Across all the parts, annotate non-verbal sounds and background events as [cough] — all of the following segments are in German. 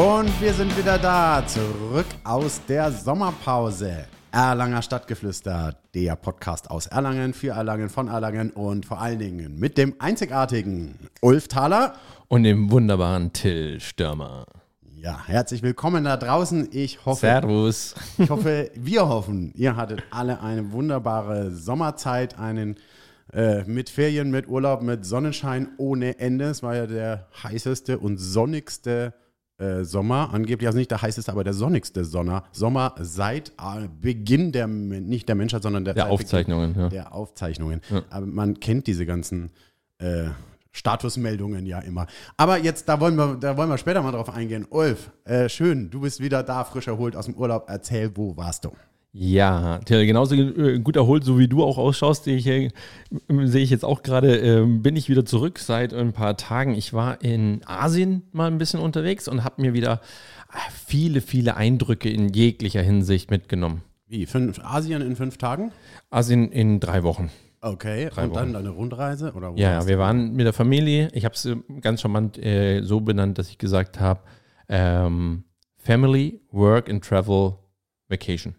Und wir sind wieder da, zurück aus der Sommerpause. Erlanger Stadtgeflüster, der Podcast aus Erlangen, für Erlangen, von Erlangen und vor allen Dingen mit dem einzigartigen Ulf Thaler und dem wunderbaren Till Stürmer. Ja, herzlich willkommen da draußen. Ich hoffe, Servus. Ich hoffe, wir hoffen, ihr hattet alle eine wunderbare Sommerzeit, einen äh, mit Ferien, mit Urlaub, mit Sonnenschein ohne Ende. Es war ja der heißeste und sonnigste äh, Sommer, angeblich also nicht der heißeste, aber der sonnigste Sommer, Sommer seit äh, Beginn der, nicht der Menschheit, sondern der, der Aufzeichnungen. Ja. Der Aufzeichnungen. Ja. Aber man kennt diese ganzen äh, Statusmeldungen ja immer. Aber jetzt, da wollen wir, da wollen wir später mal drauf eingehen. Ulf, äh, schön, du bist wieder da, frisch erholt aus dem Urlaub. Erzähl, wo warst du? Ja, Till, genauso äh, gut erholt, so wie du auch ausschaust, sehe ich, äh, sehe ich jetzt auch gerade, äh, bin ich wieder zurück seit ein paar Tagen. Ich war in Asien mal ein bisschen unterwegs und habe mir wieder viele, viele Eindrücke in jeglicher Hinsicht mitgenommen. Wie? Fünf, Asien in fünf Tagen? Asien in drei Wochen. Okay, Drei und Wochen. dann deine Rundreise? Oder Ja, wir waren mit der Familie. Ich habe es ganz charmant äh, so benannt, dass ich gesagt habe, ähm, Family, Work and Travel Vacation.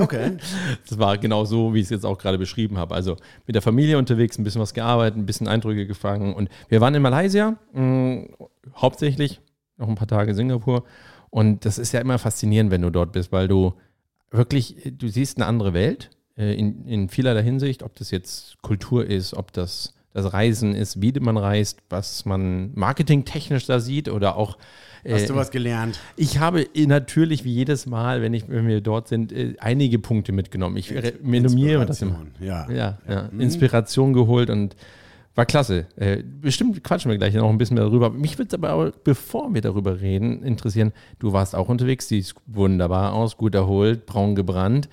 Okay. [laughs] Das war genau so, wie ich es jetzt auch gerade beschrieben habe. Also mit der Familie unterwegs, ein bisschen was gearbeitet, ein bisschen Eindrücke gefangen. Und wir waren in Malaysia, mh, hauptsächlich, noch ein paar Tage Singapur. Und das ist ja immer faszinierend, wenn du dort bist, weil du wirklich, du siehst eine andere Welt äh, in, in vielerlei Hinsicht, ob das jetzt Kultur ist, ob das das Reisen ist, wie man reist, was man marketingtechnisch da sieht oder auch Hast äh, du was gelernt? ich habe äh, natürlich wie jedes Mal, wenn, ich, wenn wir dort sind, äh, einige Punkte mitgenommen. Ich re- renommiere das immer. Inspiration, Ja. Ja, ja. Mhm. Inspiration geholt und war klasse. Äh, bestimmt quatschen wir gleich noch ein bisschen mehr darüber. Mich würde es aber, auch, bevor wir darüber reden, interessieren. Du warst auch unterwegs, siehst wunderbar aus, gut erholt, braun gebrannt.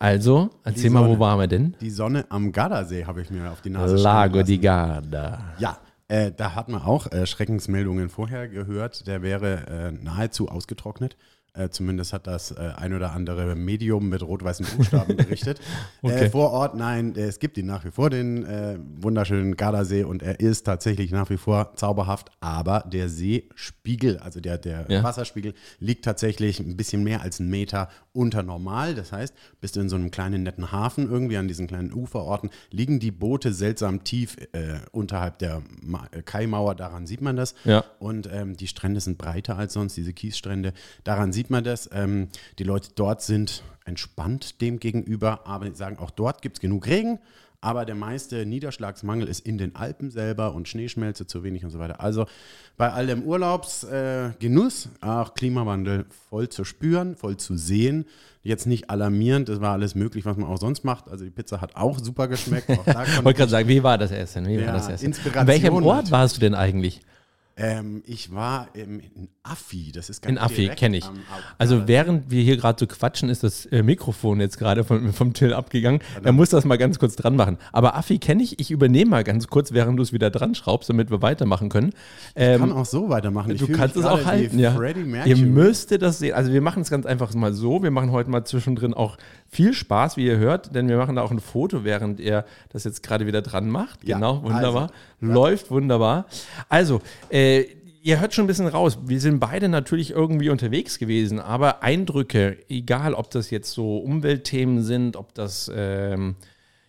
Also, erzähl mal, wo waren wir denn? Die Sonne am Gardasee habe ich mir auf die Nase Lago di. Garda. Ja, äh, da hat man auch äh, Schreckensmeldungen vorher gehört. Der wäre äh, nahezu ausgetrocknet. Äh, zumindest hat das äh, ein oder andere Medium mit rot-weißen Buchstaben berichtet. [laughs] Okay. äh, vor Ort, nein, äh, es gibt ihn nach wie vor, den äh, wunderschönen Gardasee, und er ist tatsächlich nach wie vor zauberhaft. Aber der Seespiegel, also der, der Ja. Wasserspiegel, liegt tatsächlich ein bisschen mehr als einen Meter unter normal. Das heißt, bist du in so einem kleinen netten Hafen irgendwie an diesen kleinen Uferorten, liegen die Boote seltsam tief äh, unterhalb der Ma Kaimauer. Daran sieht man das. Ja. Und ähm, die Strände sind breiter als sonst, diese Kiesstrände. Daran sieht man das. Ähm, die Leute dort sind entspannt dem gegenüber, aber sie sagen, auch dort gibt es genug Regen. Aber der meiste Niederschlagsmangel ist in den Alpen selber und Schneeschmelze zu wenig und so weiter. Also bei all dem Urlaubsgenuss, äh, auch Klimawandel voll zu spüren, voll zu sehen. Jetzt nicht alarmierend, das war alles möglich, was man auch sonst macht. Also die Pizza hat auch super geschmeckt. [laughs] Ich wollte gerade sagen, wie war das Essen? Wie Ja, war das Essen? An welchem Ort halt. warst du denn eigentlich? Ähm, ich war im, in Affi, das ist ganz In Affi, kenne ich. am- am- Also während wir hier gerade so quatschen, ist das äh, Mikrofon jetzt gerade vom, [laughs] vom Till abgegangen. Er muss das mal ganz kurz dran machen. Aber Affi kenne ich. Ich übernehme mal ganz kurz, während du es wieder dran schraubst, damit wir weitermachen können. Ähm, kann auch so weitermachen. Ich du kannst es auch halten, ja. Ihr müsstet das sehen. Also wir machen es ganz einfach mal so. Wir machen heute mal zwischendrin auch viel Spaß, wie ihr hört, denn wir machen da auch ein Foto, während er das jetzt gerade wieder dran macht. Ja, genau, wunderbar. also, Läuft wunderbar. Also, äh, Ihr hört schon ein bisschen raus. Wir sind beide natürlich irgendwie unterwegs gewesen, aber Eindrücke, egal ob das jetzt so Umweltthemen sind, ob das ähm,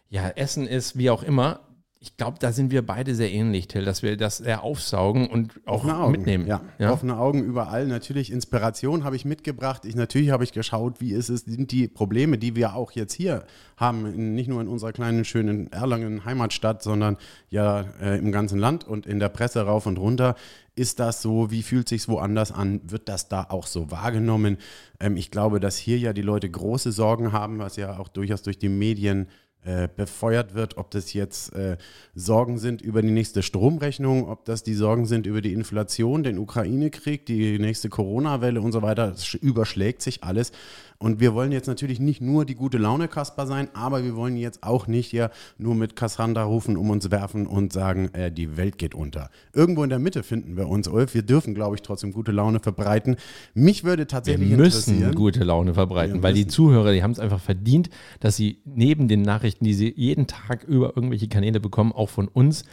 ja, Essen ist, wie auch immer. Ich glaube, da sind wir beide sehr ähnlich, Till, dass wir das sehr aufsaugen und auch Offene Augen. mitnehmen. Ja. offene Augen überall. Natürlich Inspiration habe ich mitgebracht. Ich, natürlich habe ich geschaut, wie ist es, sind die Probleme, die wir auch jetzt hier haben, nicht nur in unserer kleinen, schönen Erlangen Heimatstadt, sondern ja äh, im ganzen Land und in der Presse rauf und runter. Ist das so? Wie fühlt sich woanders an? Wird das da auch so wahrgenommen? Ähm, ich glaube, dass hier ja die Leute große Sorgen haben, was ja auch durchaus durch die Medien äh, befeuert wird, ob das jetzt äh, Sorgen sind über die nächste Stromrechnung, ob das die Sorgen sind über die Inflation, den Ukraine-Krieg, die nächste Corona-Welle und so weiter. Es überschlägt sich alles. Und wir wollen jetzt natürlich nicht nur die gute Laune Kasper sein, aber wir wollen jetzt auch nicht hier nur mit Cassandra rufen, um uns werfen und sagen, äh, die Welt geht unter. Irgendwo in der Mitte finden wir uns, Ulf. Wir dürfen, glaube ich, trotzdem gute Laune verbreiten. Mich würde Wir tatsächlich müssen interessieren. gute Laune verbreiten, Wir weil die müssen. Zuhörer, die haben es einfach verdient, dass sie neben den Nachrichten, die sie jeden Tag über irgendwelche Kanäle bekommen, auch von uns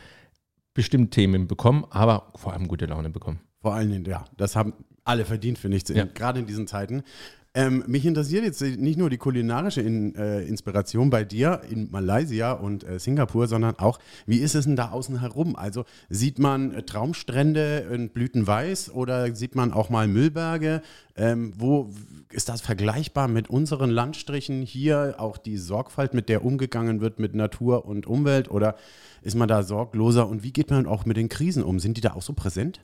bestimmt Themen bekommen, aber vor allem gute Laune bekommen. Vor allen Dingen, ja, das haben alle verdient, finde ich, Ja. gerade in diesen Zeiten. Ähm, mich interessiert jetzt nicht nur die kulinarische in, äh, Inspiration bei dir in Malaysia und äh, Singapur, sondern auch, wie ist es denn da außen herum? Also sieht man äh, Traumstrände in Blütenweiß oder sieht man auch mal Müllberge? Ähm, wo ist das vergleichbar mit unseren Landstrichen hier? Auch die Sorgfalt, mit der umgegangen wird mit Natur und Umwelt? Oder ist man da sorgloser? Und wie geht man auch mit den Krisen um? Sind die da auch so präsent?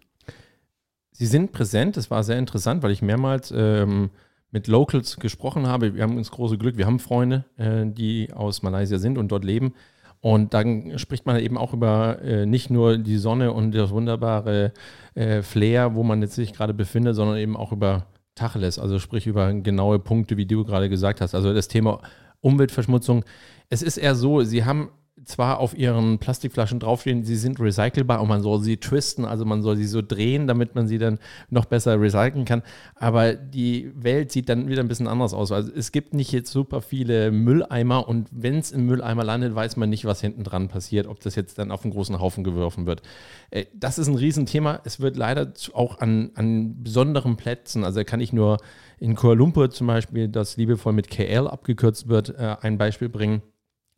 Sie sind präsent. Das war sehr interessant, weil ich mehrmals ähm, mit Locals gesprochen habe. Wir haben das große Glück, wir haben Freunde, äh, die aus Malaysia sind und dort leben. Und dann spricht man eben auch über äh, nicht nur die Sonne und das wunderbare äh, Flair, wo man jetzt sich gerade befindet, sondern eben auch über Tacheles, also sprich über genaue Punkte, wie du gerade gesagt hast. Also das Thema Umweltverschmutzung. Es ist eher so, sie haben zwar auf ihren Plastikflaschen draufstehen, sie sind recycelbar und man soll sie twisten, also man soll sie so drehen, damit man sie dann noch besser recyceln kann. Aber die Welt sieht dann wieder ein bisschen anders aus. Also es gibt nicht jetzt super viele Mülleimer und wenn es im Mülleimer landet, weiß man nicht, was hinten dran passiert, ob das jetzt dann auf einen großen Haufen geworfen wird. Äh, Das ist ein Riesenthema. Es wird leider auch an, an besonderen Plätzen, also kann ich nur in Kuala Lumpur zum Beispiel, das liebevoll mit KL abgekürzt wird, äh, ein Beispiel bringen.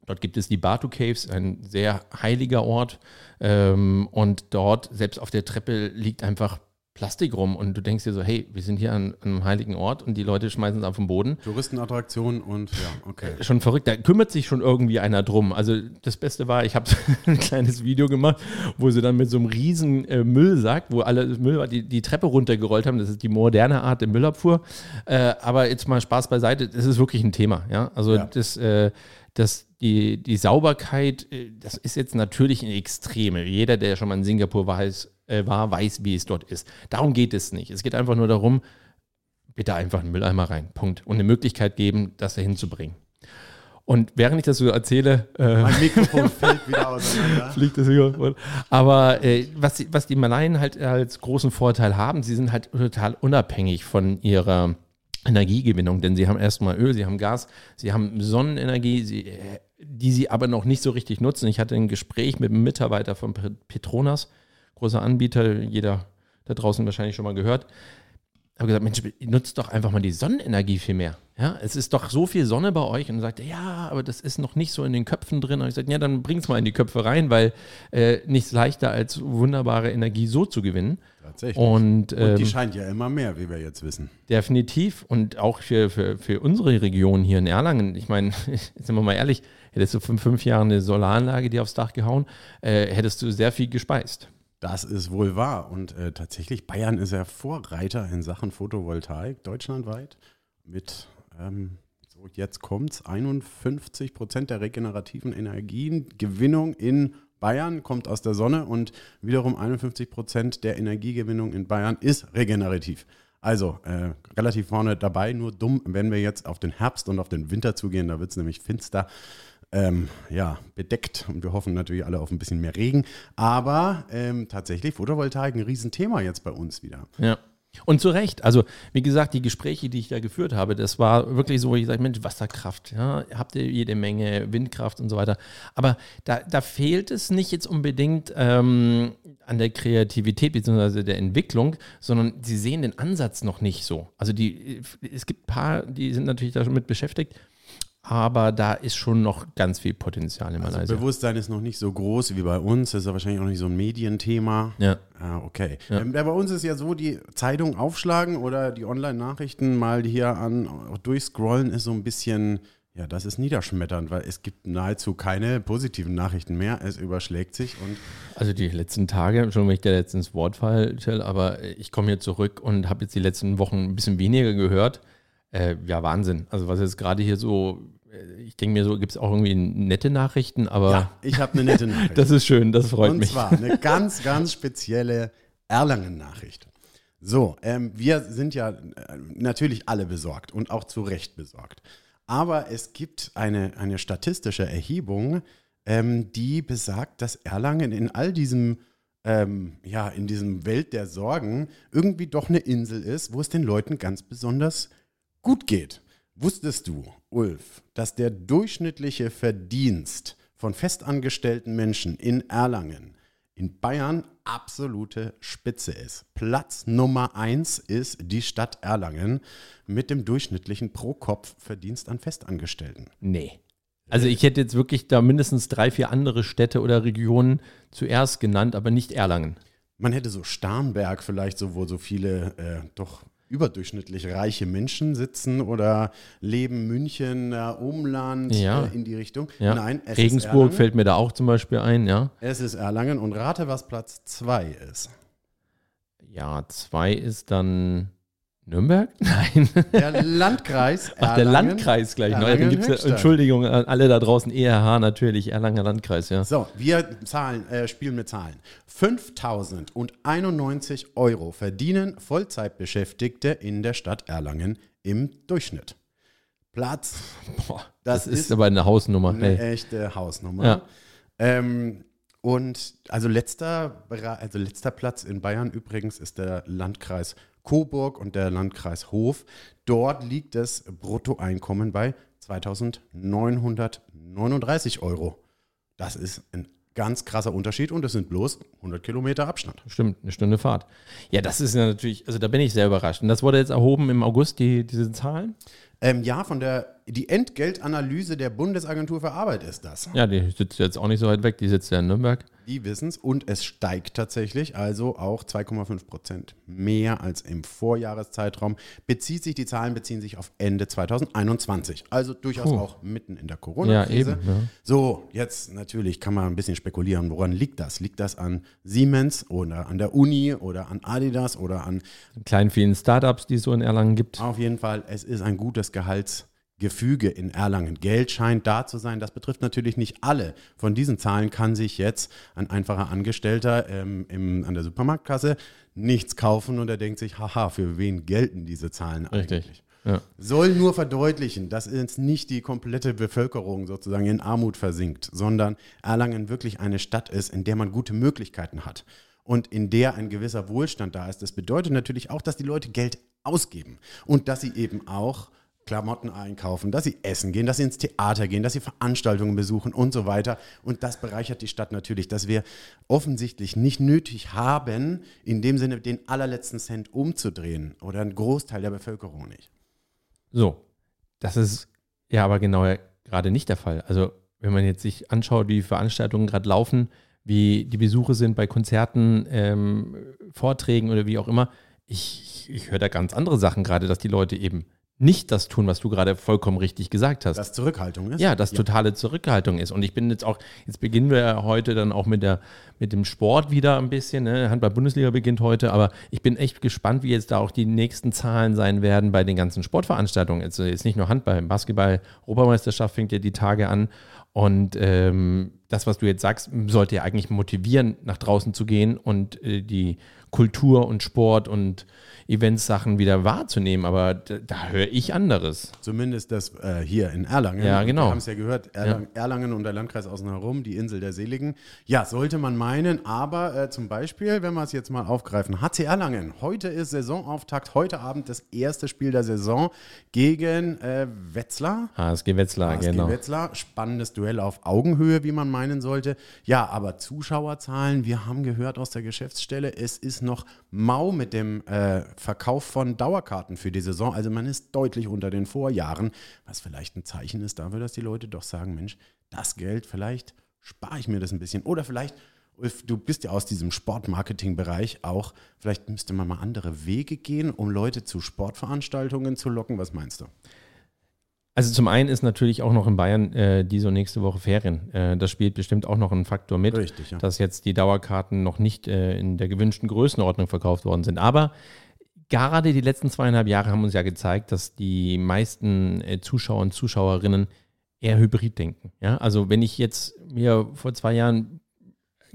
Dort gibt es die Batu Caves, ein sehr heiliger Ort. Ähm, und dort, selbst auf der Treppe, liegt einfach Plastik rum. Und du denkst dir so, hey, wir sind hier an, an einem heiligen Ort und die Leute schmeißen es auf den Boden. Touristenattraktion und ja, okay. Schon verrückt, da kümmert sich schon irgendwie einer drum. Also das Beste war, ich habe [laughs] ein kleines Video gemacht, wo sie dann mit so einem riesen äh, Müllsack, wo alle Müll die, die Treppe runtergerollt haben. Das ist die moderne Art der Müllabfuhr. Äh, aber jetzt mal Spaß beiseite, das ist wirklich ein Thema. Ja? Also Ja. das, äh, das, die, die Sauberkeit, äh, das ist jetzt natürlich ein Extreme. Jeder, der schon mal in Singapur weiß, äh, war, weiß, wie es dort ist. Darum geht es nicht. Es geht einfach nur darum, bitte einfach einen Mülleimer rein. Punkt. Und eine Möglichkeit geben, das da hinzubringen. Und während ich das so erzähle, äh, Mein Mikrofon [laughs] fällt wieder auseinander. fliegt das Mikrofon. Aber äh, was, die- was die Malayen halt als großen Vorteil haben, sie sind halt total unabhängig von ihrer Energiegewinnung, denn sie haben erstmal Öl, sie haben Gas, sie haben Sonnenenergie, sie, äh, die sie aber noch nicht so richtig nutzen. Ich hatte ein Gespräch mit einem Mitarbeiter von Pe- Petronas, großer Anbieter, jeder da draußen wahrscheinlich schon mal gehört. habe gesagt, Mensch, nutzt doch einfach mal die Sonnenenergie viel mehr. Ja, es ist doch so viel Sonne bei euch. Und sagte, ja, aber das ist noch nicht so in den Köpfen drin. Und ich sagte, ja, dann bring's mal in die Köpfe rein, weil äh, nichts leichter als wunderbare Energie so zu gewinnen. Tatsächlich. Und, Und ähm, die scheint ja immer mehr, wie wir jetzt wissen. Definitiv. Und auch für, für, für unsere Region hier in Erlangen. Ich meine, [laughs] sind wir mal ehrlich, hättest du vor fünf Jahren eine Solaranlage dir aufs Dach gehauen, äh, hättest du sehr viel gespeist. Das ist wohl wahr. Und äh, tatsächlich, Bayern ist ja Vorreiter in Sachen Photovoltaik deutschlandweit mit, ähm, so jetzt kommt's, 51 Prozent der regenerativen Energiengewinnung in Bayern kommt aus der Sonne und wiederum 51 Prozent der Energiegewinnung in Bayern ist regenerativ. Also äh, relativ vorne dabei, nur dumm, wenn wir jetzt auf den Herbst und auf den Winter zugehen, da wird es nämlich finster ähm, ja, bedeckt und wir hoffen natürlich alle auf ein bisschen mehr Regen. Aber ähm, tatsächlich Photovoltaik ein Riesenthema jetzt bei uns wieder. Ja. Und zu Recht. Also, wie gesagt, die Gespräche, die ich da geführt habe, das war wirklich so, wo ich sage, Mensch, Wasserkraft, ja, habt ihr jede Menge, Windkraft und so weiter. Aber da, da fehlt es nicht jetzt unbedingt ähm, an der Kreativität bzw. der Entwicklung, sondern sie sehen den Ansatz noch nicht so. Also die, es gibt ein paar, die sind natürlich damit beschäftigt, aber da ist schon noch ganz viel Potenzial in Also Malaysia. Bewusstsein ist noch nicht so groß wie bei uns. Das ist ja wahrscheinlich auch nicht so ein Medienthema. ja. Ah, okay. Ja. Ähm, bei uns ist ja so, die Zeitung aufschlagen oder die Online-Nachrichten mal hier an durchscrollen ist so ein bisschen, ja, das ist niederschmetternd, weil es gibt nahezu keine positiven Nachrichten mehr. Es überschlägt sich und Also die letzten Tage, Entschuldigung, wenn ich dir jetzt ins Wort falle, aber ich komme hier zurück und habe jetzt die letzten Wochen ein bisschen weniger gehört. Äh, ja, Wahnsinn. Also was jetzt gerade hier so, äh, ich denke mir so, gibt es auch irgendwie nette Nachrichten, aber ja, ich habe eine nette [laughs] Nachricht. das ist schön, das freut Und mich. zwar eine [laughs] ganz, ganz spezielle Erlangen-Nachricht. So, ähm, wir sind ja äh, natürlich alle besorgt und auch zu Recht besorgt. Aber es gibt eine, eine statistische Erhebung, ähm, die besagt, dass Erlangen in all diesem, ähm, ja, in diesem Welt der Sorgen irgendwie doch eine Insel ist, wo es den Leuten ganz besonders gut geht. Wusstest du, Ulf, dass der durchschnittliche Verdienst von festangestellten Menschen in Erlangen in Bayern absolute Spitze ist. Platz Nummer eins ist die Stadt Erlangen mit dem durchschnittlichen Pro-Kopf-Verdienst an Festangestellten. Nee. Also ich hätte jetzt wirklich da mindestens drei, vier andere Städte oder Regionen zuerst genannt, aber nicht Erlangen. Man hätte so Starnberg vielleicht, so, wo so viele äh, doch überdurchschnittlich reiche Menschen sitzen oder leben München, äh, Umland Ja. äh, in die Richtung. Ja. Nein, es ist Regensburg Erlangen. fällt mir da auch zum Beispiel ein, ja. Es ist Erlangen und rate, was Platz zwei ist. Ja, zwei ist dann Nürnberg? [laughs] Nein. Der Landkreis Ach, der Erlangen. Landkreis gleich. dann Erlangen gibt's Höchstadt. Entschuldigung an alle da draußen, ERH natürlich, Erlanger Landkreis, ja. So, wir zahlen, äh, spielen mit Zahlen. 5.091 Euro verdienen Vollzeitbeschäftigte in der Stadt Erlangen im Durchschnitt. Platz, Boah, Das das, ist, ist aber eine Hausnummer. eine Hey. echte Hausnummer. Ja. Ähm, und also letzter, also letzter Platz in Bayern übrigens ist der Landkreis Coburg und der Landkreis Hof. Dort liegt das Bruttoeinkommen bei 2.939 Euro. Das ist ein ganz krasser Unterschied und es sind bloß 100 Kilometer Abstand. Stimmt, eine Stunde Fahrt. Ja, das ist ja natürlich, also da bin ich sehr überrascht. Und das wurde jetzt erhoben im August, die, diese Zahlen? Ähm, ja, von der die Entgeltanalyse der Bundesagentur für Arbeit ist das. Ja, die sitzt jetzt auch nicht so weit weg, die sitzt ja in Nürnberg. Die wissen es und es steigt tatsächlich, also auch 2,5 Prozent mehr als im Vorjahreszeitraum. Bezieht sich, die Zahlen beziehen sich auf Ende 2021, also durchaus Puh. auch mitten in der Corona-Krise. Ja, eben, ja. So, jetzt natürlich kann man ein bisschen spekulieren, woran liegt das? Liegt das an Siemens oder an der Uni oder an Adidas oder an Kleinen vielen Startups, die es so in Erlangen gibt. auf jeden Fall, es ist ein gutes Gehaltsgefüge in Erlangen. Geld scheint da zu sein. Das betrifft natürlich nicht alle. Von diesen Zahlen kann sich jetzt ein einfacher Angestellter ähm, im, an der Supermarktkasse nichts kaufen und er denkt sich, haha, für wen gelten diese Zahlen Richtig. eigentlich? Ja. Soll nur verdeutlichen, dass jetzt nicht die komplette Bevölkerung sozusagen in Armut versinkt, sondern Erlangen wirklich eine Stadt ist, in der man gute Möglichkeiten hat und in der ein gewisser Wohlstand da ist. Das bedeutet natürlich auch, dass die Leute Geld ausgeben und dass sie eben auch Klamotten einkaufen, dass sie essen gehen, dass sie ins Theater gehen, dass sie Veranstaltungen besuchen und so weiter. Und das bereichert die Stadt natürlich, dass wir offensichtlich nicht nötig haben, in dem Sinne den allerletzten Cent umzudrehen oder ein Großteil der Bevölkerung nicht. So, das ist ja aber genau gerade nicht der Fall. Also, wenn man jetzt sich anschaut, wie Veranstaltungen gerade laufen, wie die Besuche sind bei Konzerten, ähm, Vorträgen oder wie auch immer, ich, ich höre da ganz andere Sachen gerade, dass die Leute eben nicht das tun, was du gerade vollkommen richtig gesagt hast. Dass Zurückhaltung ist? Ja, dass totale Zurückhaltung ist. Und ich bin jetzt auch, jetzt beginnen wir ja heute dann auch mit, der, mit dem Sport wieder ein bisschen. Ne? Handball-Bundesliga beginnt heute, aber ich bin echt gespannt, wie jetzt da auch die nächsten Zahlen sein werden bei den ganzen Sportveranstaltungen. Jetzt, jetzt nicht nur Handball, Basketball, Europameisterschaft fängt ja die Tage an. Und ähm, das, was du jetzt sagst, sollte ja eigentlich motivieren, nach draußen zu gehen und äh, die Kultur und Sport und Events-Sachen wieder wahrzunehmen. Aber da, da höre ich anderes. Zumindest das äh, hier in Erlangen. Ja, genau. Wir haben es ja gehört, Erlang, Erlangen und der Landkreis außen herum, die Insel der Seligen. Ja, sollte man meinen, aber äh, zum Beispiel, wenn wir es jetzt mal aufgreifen, HC Erlangen, heute ist Saisonauftakt, heute Abend das erste Spiel der Saison gegen äh, Wetzlar. HSG Wetzlar, HSG genau. Wetzlar, spannendes Duell auf Augenhöhe, wie man meinen sollte. Ja, aber Zuschauerzahlen, wir haben gehört aus der Geschäftsstelle, es ist noch mau mit dem äh, Verkauf von Dauerkarten für die Saison. Also man ist deutlich unter den Vorjahren, was vielleicht ein Zeichen ist dafür, dass die Leute doch sagen, Mensch, das Geld, vielleicht spare ich mir das ein bisschen. Oder vielleicht, du bist ja aus diesem Sportmarketing-Bereich auch, vielleicht müsste man mal andere Wege gehen, um Leute zu Sportveranstaltungen zu locken. Was meinst du? Also zum einen ist natürlich auch noch in Bayern äh, diese und nächste Woche Ferien. Äh, das spielt bestimmt auch noch einen Faktor mit, Richtig, ja. dass jetzt die Dauerkarten noch nicht äh, in der gewünschten Größenordnung verkauft worden sind. Aber gerade die letzten zweieinhalb Jahre haben uns ja gezeigt, dass die meisten äh, Zuschauer und Zuschauerinnen eher hybrid denken. Ja? Also wenn ich jetzt mir vor zwei Jahren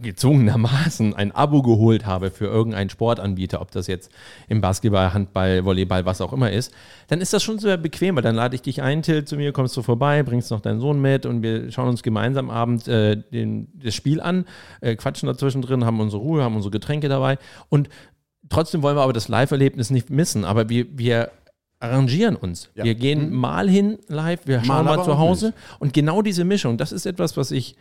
gezwungenermaßen ein Abo geholt habe für irgendeinen Sportanbieter, ob das jetzt im Basketball, Handball, Volleyball, was auch immer ist, dann ist das schon sehr bequem, weil dann lade ich dich ein, Till, zu mir, kommst du vorbei, bringst noch deinen Sohn mit und wir schauen uns gemeinsam abends äh, den, das Spiel an, äh, quatschen dazwischen drin, haben unsere Ruhe, haben unsere Getränke dabei und trotzdem wollen wir aber das Live-Erlebnis nicht missen, aber wir, wir arrangieren uns. Ja. Wir gehen mal hin live, wir schauen Mal mal zu Hause und genau diese Mischung, das ist etwas, was ich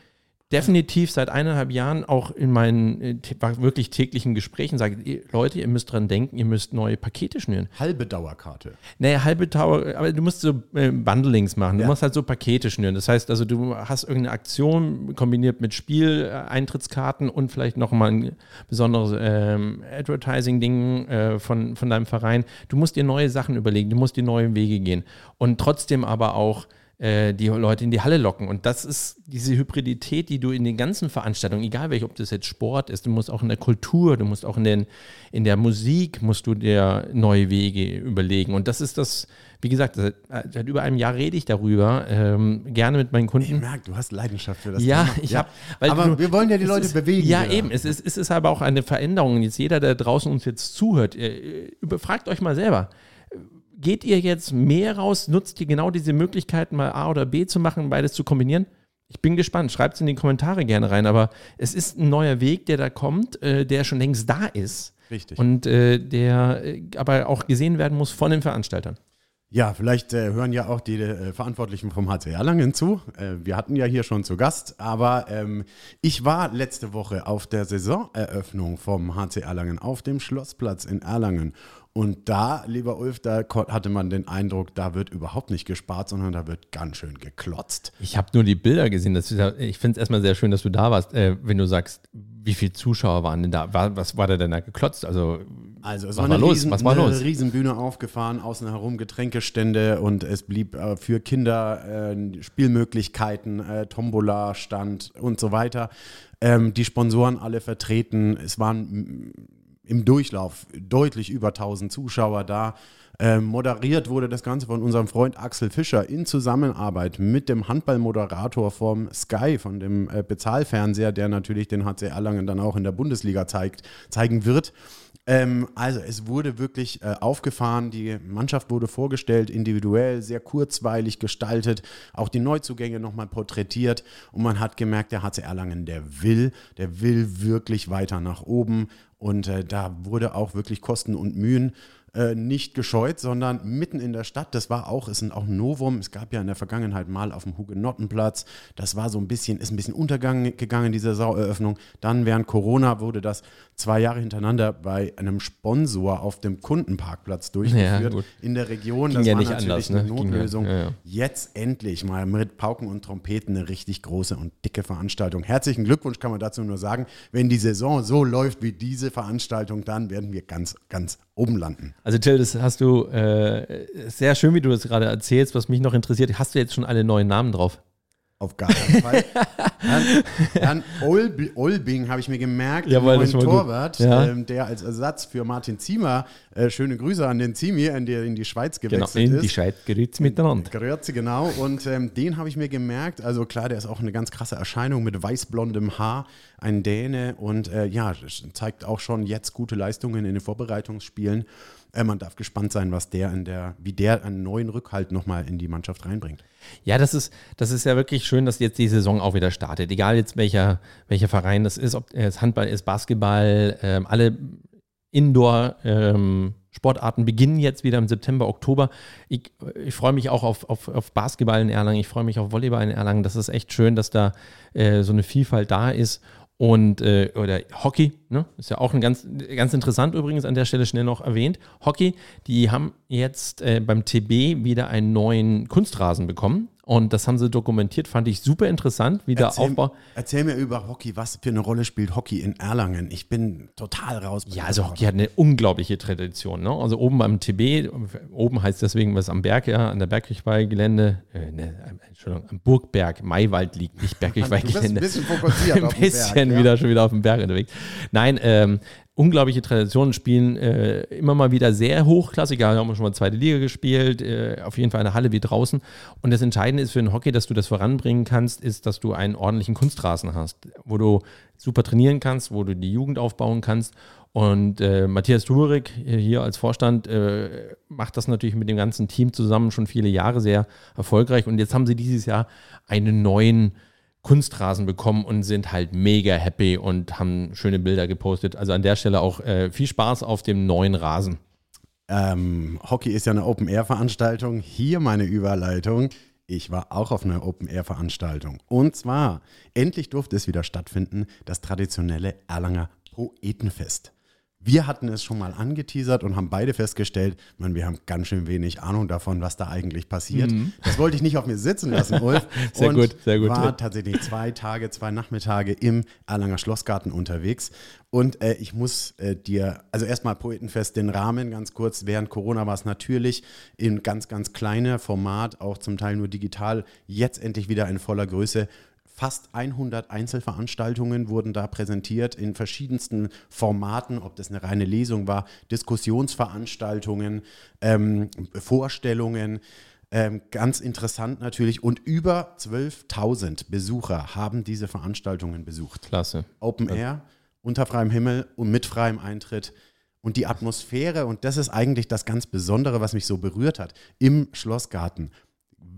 definitiv seit eineinhalb Jahren auch in meinen äh, wirklich täglichen Gesprächen sage, Leute, ihr müsst dran denken, ihr müsst neue Pakete schnüren. Halbe Dauerkarte. Naja, halbe Dauer, aber du musst so äh, Bundlings machen. Du ja. musst halt so Pakete schnüren. Das heißt also, du hast irgendeine Aktion kombiniert mit Spieleintrittskarten und vielleicht nochmal ein besonderes ähm, Advertising-Ding äh, von, von deinem Verein. Du musst dir neue Sachen überlegen, du musst dir neue Wege gehen. Und trotzdem aber auch äh, die Leute in die Halle locken. Und das ist diese Hybridität, die du in den ganzen Veranstaltungen, egal welche, ob das jetzt Sport ist, du musst auch in der Kultur, du musst auch in, den, in der Musik, musst du dir neue Wege überlegen. Und das ist das, wie gesagt, seit, seit über einem Jahr rede ich darüber, ähm, gerne mit meinen Kunden. Ich merke, du hast Leidenschaft für das ja, Thema. Ich ja, hab, aber du, wir wollen ja die Leute ist, bewegen. Ja, wieder. eben. Es ist, es ist aber auch eine Veränderung. Jetzt jeder, der draußen uns jetzt zuhört, äh, fragt euch mal selber geht ihr jetzt mehr raus? Nutzt ihr genau diese Möglichkeiten, mal A oder B zu machen, beides zu kombinieren? Ich bin gespannt. Schreibt es in die Kommentare gerne rein. Aber es ist ein neuer Weg, der da kommt, äh, der schon längst da ist. Richtig. Und äh, der äh, aber auch gesehen werden muss von den Veranstaltern. Ja, vielleicht äh, hören ja auch die äh, Verantwortlichen vom HC Erlangen zu. Äh, wir hatten ja hier schon zu Gast, aber ähm, ich war letzte Woche auf der Saisoneröffnung vom HC Erlangen auf dem Schlossplatz in Erlangen und da, lieber Ulf, da hatte man den Eindruck, da wird überhaupt nicht gespart, sondern da wird ganz schön geklotzt. Ich habe nur die Bilder gesehen. Das ist, ich finde es erstmal sehr schön, dass du da warst. Äh, wenn du sagst, wie viele Zuschauer waren denn da? War, was war da denn da geklotzt? Also, also es was war, eine, los? Riesen, was war los? Riesenbühne aufgefahren, außen herum Getränkestände und es blieb äh, für Kinder äh, Spielmöglichkeiten, äh, Tombola stand und so weiter. Ähm, die Sponsoren alle vertreten. Es waren im Durchlauf deutlich über 1000 Zuschauer da. Ähm, moderiert wurde das Ganze von unserem Freund Axel Fischer in Zusammenarbeit mit dem Handballmoderator vom Sky, von dem äh, Bezahlfernseher, der natürlich den HC Erlangen dann auch in der Bundesliga zeigt, zeigen wird. Ähm, also es wurde wirklich äh, aufgefahren, die Mannschaft wurde vorgestellt, individuell, sehr kurzweilig gestaltet, auch die Neuzugänge nochmal porträtiert. Und man hat gemerkt, der HC Erlangen, der will, der will wirklich weiter nach oben. Und äh, da wurde auch wirklich Kosten und Mühen äh, nicht gescheut, sondern mitten in der Stadt. Das war auch, ist ein, auch ein Novum. Es gab ja in der Vergangenheit mal auf dem Hugenottenplatz. Das war so ein bisschen, ist ein bisschen untergegangen, diese Saueröffnung. Dann während Corona wurde das zwei Jahre hintereinander bei einem Sponsor auf dem Kundenparkplatz durchgeführt ja, in der Region. Ging das ja war nicht natürlich anders, eine ne? Notlösung. Ja, ja. Jetzt endlich mal mit Pauken und Trompeten eine richtig große und dicke Veranstaltung. Herzlichen Glückwunsch kann man dazu nur sagen. Wenn die Saison so läuft wie diese Veranstaltung, dann werden wir ganz, ganz oben landen. Also Till, das hast du äh, sehr schön, wie du das gerade erzählst. Was mich noch interessiert, hast du jetzt schon alle neuen Namen drauf? Auf gar keinen Fall. dann, dann Olb, Olbing habe ich mir gemerkt, Jawohl, neuen Torwart, ja. ähm, der als Ersatz für Martin Ziemer, äh, schöne Grüße an den Zimi, in der in die Schweiz genau, gewechselt genau, in ist. die Schweiz, Grüezi miteinander. Grüezi, genau. Und ähm, den habe ich mir gemerkt. Also klar, der ist auch eine ganz krasse Erscheinung mit weißblondem Haar, ein Däne und äh, ja, zeigt auch schon jetzt gute Leistungen in den Vorbereitungsspielen. Äh, man darf gespannt sein, was der in der, wie der einen neuen Rückhalt nochmal in die Mannschaft reinbringt. Ja, das ist, das ist ja wirklich schön, dass jetzt die Saison auch wieder startet. Egal jetzt welcher, welcher Verein das ist, ob es Handball ist, Basketball, ähm, alle Indoor- ähm, Sportarten beginnen jetzt wieder im September, Oktober. Ich, ich freue mich auch auf, auf, auf, Basketball in Erlangen, ich freue mich auf Volleyball in Erlangen. Das ist echt schön, dass da äh, so eine Vielfalt da ist und äh, oder Hockey, ne? ist ja auch ein ganz, ganz interessant übrigens an der Stelle schnell noch erwähnt. Hockey, die haben jetzt äh, beim TB wieder einen neuen Kunstrasen bekommen. Und das haben sie dokumentiert, fand ich super interessant, wie der Aufbau. Erzähl mir über Hockey, was für eine Rolle spielt Hockey in Erlangen? Ich bin total raus. Ja, also Hockey hat eine unglaubliche Tradition. Ne? Also oben beim TB, oben heißt deswegen was am Berg, ja, an der Bergkirchweihgelände, äh, ne, Entschuldigung, am Burgberg, Maiwald liegt, nicht [laughs] Bergkirchweihgelände. ein bisschen fokussiert [laughs] Ein bisschen Berg, wieder, ja. schon wieder auf dem Berg unterwegs. Nein, ähm, unglaubliche Traditionen, spielen äh, immer mal wieder sehr hochklassig. Haben wir schon mal zweite Liga gespielt, äh, auf jeden Fall eine Halle wie draußen. Und das Entscheidende ist für den Hockey, dass du das voranbringen kannst, ist, dass du einen ordentlichen Kunstrasen hast, wo du super trainieren kannst, wo du die Jugend aufbauen kannst. Und äh, Matthias Turik hier als Vorstand äh, macht das natürlich mit dem ganzen Team zusammen schon viele Jahre sehr erfolgreich. Und jetzt haben sie dieses Jahr einen neuen Kunstrasen bekommen und sind halt mega happy und haben schöne Bilder gepostet. Also an der Stelle auch äh, viel Spaß auf dem neuen Rasen. Ähm, Hockey ist ja eine Open-Air-Veranstaltung. Hier meine Überleitung Ich war auch auf einer Open-Air-Veranstaltung. Und zwar, endlich durfte es wieder stattfinden, das traditionelle Erlanger Poetenfest. Wir hatten es schon mal angeteasert und haben beide festgestellt, man, wir haben ganz schön wenig Ahnung davon, was da eigentlich passiert. Mhm. Das wollte ich nicht auf mir sitzen lassen, [laughs] Ulf. sehr und gut, sehr gut. War tatsächlich zwei Tage, zwei Nachmittage im Erlanger Schlossgarten unterwegs. Und äh, ich muss äh, dir, also erstmal Poetenfest, den Rahmen ganz kurz. Während Corona war es natürlich in ganz, ganz kleiner Format, auch zum Teil nur digital. Jetzt endlich wieder in voller Größe fast 100 Einzelveranstaltungen wurden da präsentiert in verschiedensten Formaten, ob das eine reine Lesung war, Diskussionsveranstaltungen, ähm, Vorstellungen. Ähm, ganz interessant natürlich. Und über 12.000 Besucher haben diese Veranstaltungen besucht. Klasse. Open Air, unter freiem Himmel und mit freiem Eintritt. Und die Atmosphäre, und das ist eigentlich das ganz Besondere, was mich so berührt hat, im Schlossgarten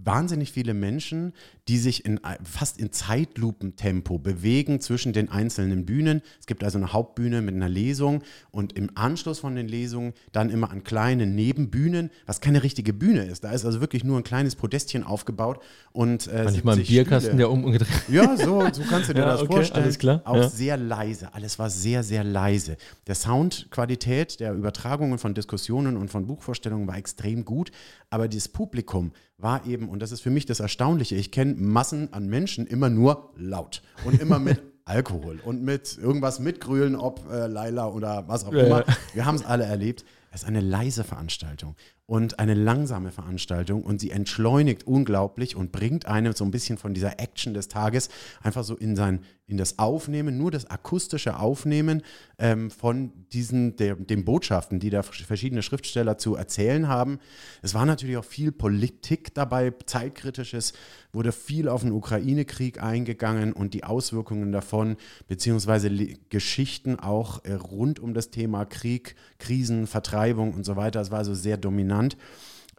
wahnsinnig viele Menschen, die sich in, fast in Zeitlupentempo bewegen zwischen den einzelnen Bühnen. Es gibt also eine Hauptbühne mit einer Lesung und im Anschluss von den Lesungen dann immer an kleinen Nebenbühnen, was keine richtige Bühne ist. Da ist also wirklich nur ein kleines Podestchen aufgebaut und äh, Manchmal ein Bierkasten, Stühle. der umgedreht. Ja, so, so kannst du dir [laughs] ja, das okay, vorstellen. Alles klar. Auch ja. sehr leise. Alles war sehr, sehr leise. Der Soundqualität der Übertragungen von Diskussionen und von Buchvorstellungen war extrem gut, aber das Publikum war eben, und das ist für mich das Erstaunliche, ich kenne Massen an Menschen immer nur laut und immer mit [laughs] Alkohol und mit irgendwas mitgrühlen, ob äh, Laila oder was auch immer. Wir haben es alle erlebt. Es ist eine leise Veranstaltung und eine langsame Veranstaltung und sie entschleunigt unglaublich und bringt einem so ein bisschen von dieser Action des Tages einfach so in sein in das Aufnehmen, nur das akustische Aufnehmen ähm, von diesen der, den Botschaften, die da verschiedene Schriftsteller zu erzählen haben. Es war natürlich auch viel Politik dabei, zeitkritisches, wurde viel auf den Ukraine-Krieg eingegangen und die Auswirkungen davon, beziehungsweise Geschichten auch äh, rund um das Thema Krieg, Krisen, Vertreibung und so weiter. Es war also sehr dominant genannt.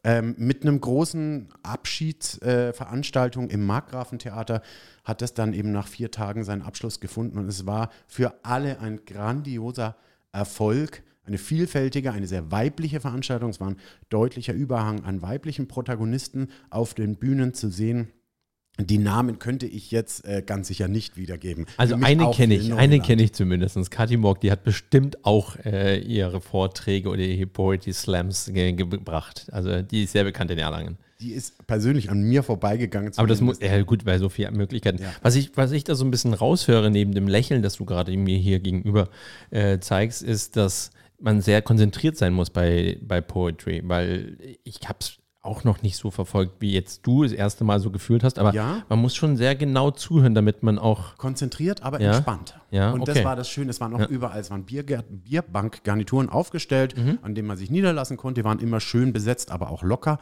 Ähm, mit einem großen Abschiedsveranstaltung äh, im Markgrafentheater hat es dann eben nach vier Tagen seinen Abschluss gefunden und es war für alle ein grandioser Erfolg, eine vielfältige, eine sehr weibliche Veranstaltung. Es war ein deutlicher Überhang an weiblichen Protagonisten auf den Bühnen zu sehen. Die Namen könnte ich jetzt äh, ganz sicher nicht wiedergeben. Also eine kenne ich, eine kenne ich zumindest. Kathi Morg, die hat bestimmt auch äh, ihre Vorträge oder ihre Poetry Slams ge gebracht. Also die ist sehr bekannt in Erlangen. Die ist persönlich an mir vorbeigegangen. Aber das muss, ja gut, bei so vielen Möglichkeiten. Ja. Was, ich, was ich da so ein bisschen raushöre, neben dem Lächeln, das du gerade mir hier gegenüber äh, zeigst, ist, dass man sehr konzentriert sein muss bei, bei Poetry, weil ich habe es auch noch nicht so verfolgt, wie jetzt du das erste Mal so gefühlt hast, aber ja. man muss schon sehr genau zuhören, damit man auch. Konzentriert, aber ja. entspannt. Ja, und okay. das war das Schöne, es waren auch ja. überall, es waren Bier, Bierbankgarnituren aufgestellt, mhm. an denen man sich niederlassen konnte. Die waren immer schön besetzt, aber auch locker.